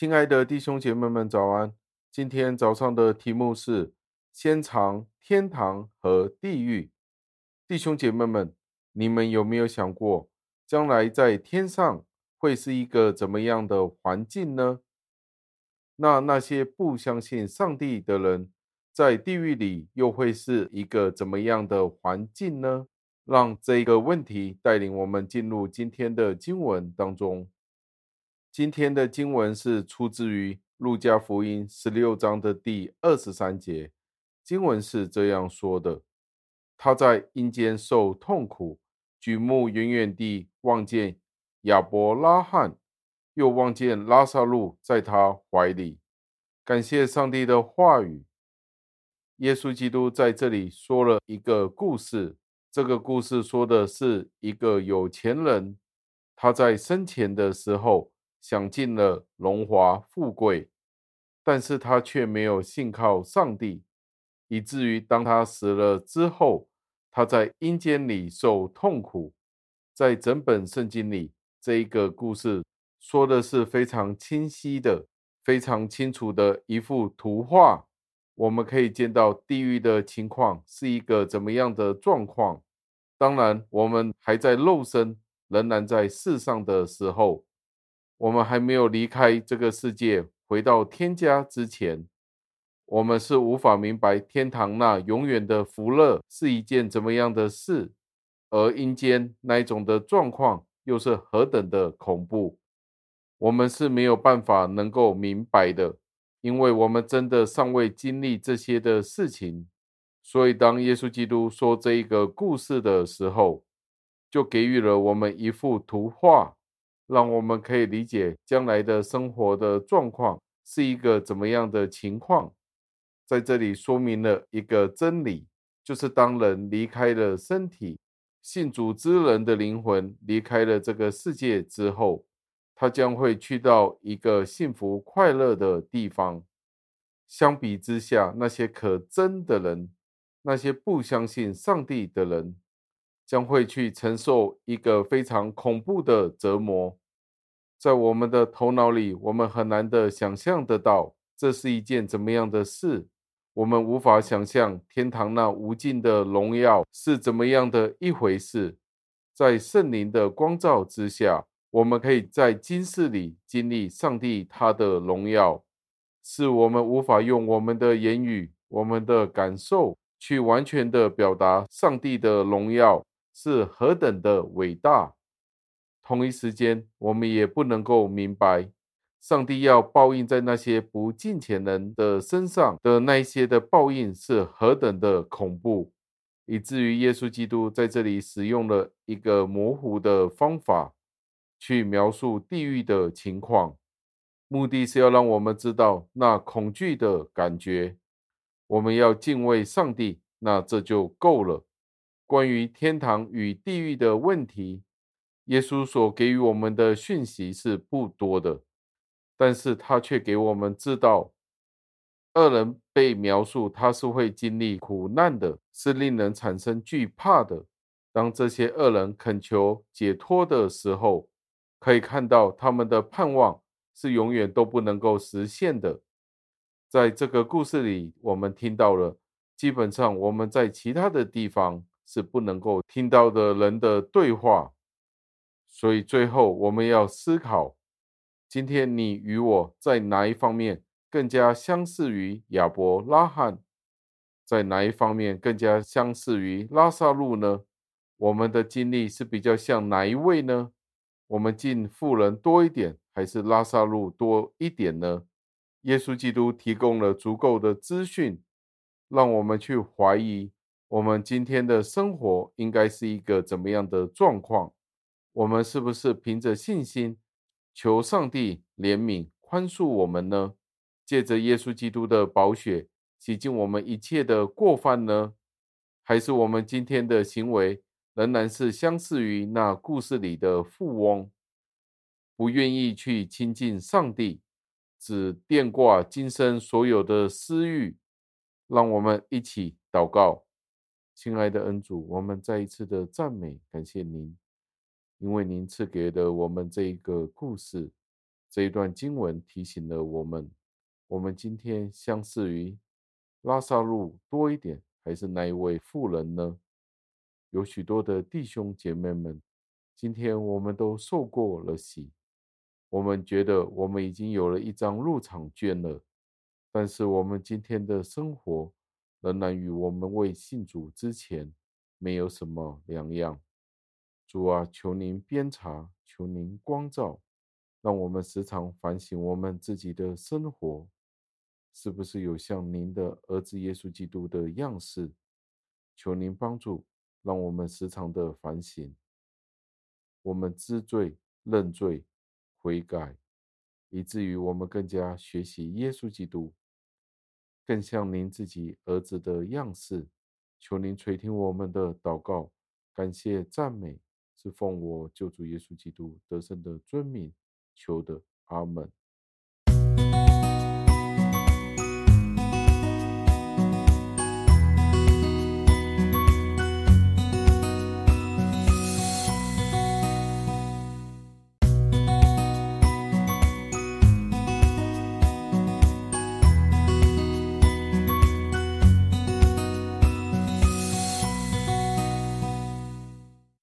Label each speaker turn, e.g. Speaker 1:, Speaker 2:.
Speaker 1: 亲爱的弟兄姐妹们，早安！今天早上的题目是“先尝天堂和地狱”。弟兄姐妹们，你们有没有想过，将来在天上会是一个怎么样的环境呢？那那些不相信上帝的人，在地狱里又会是一个怎么样的环境呢？让这个问题带领我们进入今天的经文当中。今天的经文是出自于路加福音十六章的第二十三节。经文是这样说的：他在阴间受痛苦，举目远远地望见亚伯拉罕，又望见拉撒路在他怀里。感谢上帝的话语。耶稣基督在这里说了一个故事。这个故事说的是一个有钱人，他在生前的时候。享尽了荣华富贵，但是他却没有信靠上帝，以至于当他死了之后，他在阴间里受痛苦。在整本圣经里，这一个故事说的是非常清晰的、非常清楚的一幅图画。我们可以见到地狱的情况是一个怎么样的状况。当然，我们还在肉身，仍然在世上的时候。我们还没有离开这个世界，回到天家之前，我们是无法明白天堂那永远的福乐是一件怎么样的事，而阴间那一种的状况又是何等的恐怖，我们是没有办法能够明白的，因为我们真的尚未经历这些的事情。所以，当耶稣基督说这一个故事的时候，就给予了我们一幅图画。让我们可以理解将来的生活的状况是一个怎么样的情况。在这里说明了一个真理，就是当人离开了身体，信主之人的灵魂离开了这个世界之后，他将会去到一个幸福快乐的地方。相比之下，那些可憎的人，那些不相信上帝的人，将会去承受一个非常恐怖的折磨，在我们的头脑里，我们很难的想象得到这是一件怎么样的事。我们无法想象天堂那无尽的荣耀是怎么样的一回事。在圣灵的光照之下，我们可以在今世里经历上帝他的荣耀，是我们无法用我们的言语、我们的感受去完全的表达上帝的荣耀。是何等的伟大！同一时间，我们也不能够明白，上帝要报应在那些不敬虔人的身上的那些的报应是何等的恐怖，以至于耶稣基督在这里使用了一个模糊的方法去描述地狱的情况，目的是要让我们知道那恐惧的感觉。我们要敬畏上帝，那这就够了。关于天堂与地狱的问题，耶稣所给予我们的讯息是不多的，但是他却给我们知道，恶人被描述他是会经历苦难的，是令人产生惧怕的。当这些恶人恳求解脱的时候，可以看到他们的盼望是永远都不能够实现的。在这个故事里，我们听到了，基本上我们在其他的地方。是不能够听到的人的对话，所以最后我们要思考：今天你与我在哪一方面更加相似于亚伯拉罕，在哪一方面更加相似于拉撒路呢？我们的经历是比较像哪一位呢？我们敬富人多一点，还是拉撒路多一点呢？耶稣基督提供了足够的资讯，让我们去怀疑。我们今天的生活应该是一个怎么样的状况？我们是不是凭着信心求上帝怜悯宽恕我们呢？借着耶稣基督的宝血洗净我们一切的过犯呢？还是我们今天的行为仍然是相似于那故事里的富翁，不愿意去亲近上帝，只惦挂今生所有的私欲？让我们一起祷告。亲爱的恩主，我们再一次的赞美感谢您，因为您赐给了我们这一个故事，这一段经文提醒了我们：我们今天相似于拉萨路多一点，还是那一位富人呢？有许多的弟兄姐妹们，今天我们都受过了洗，我们觉得我们已经有了一张入场券了，但是我们今天的生活仍然与我们未信主之前没有什么两样。主啊，求您鞭察，求您光照。让我们时常反省我们自己的生活，是不是有像您的儿子耶稣基督的样式？求您帮助，让我们时常的反省，我们知罪、认罪、悔改，以至于我们更加学习耶稣基督，更像您自己儿子的样式。求您垂听我们的祷告，感谢赞美，是奉我救主耶稣基督得胜的尊名。求的，阿门。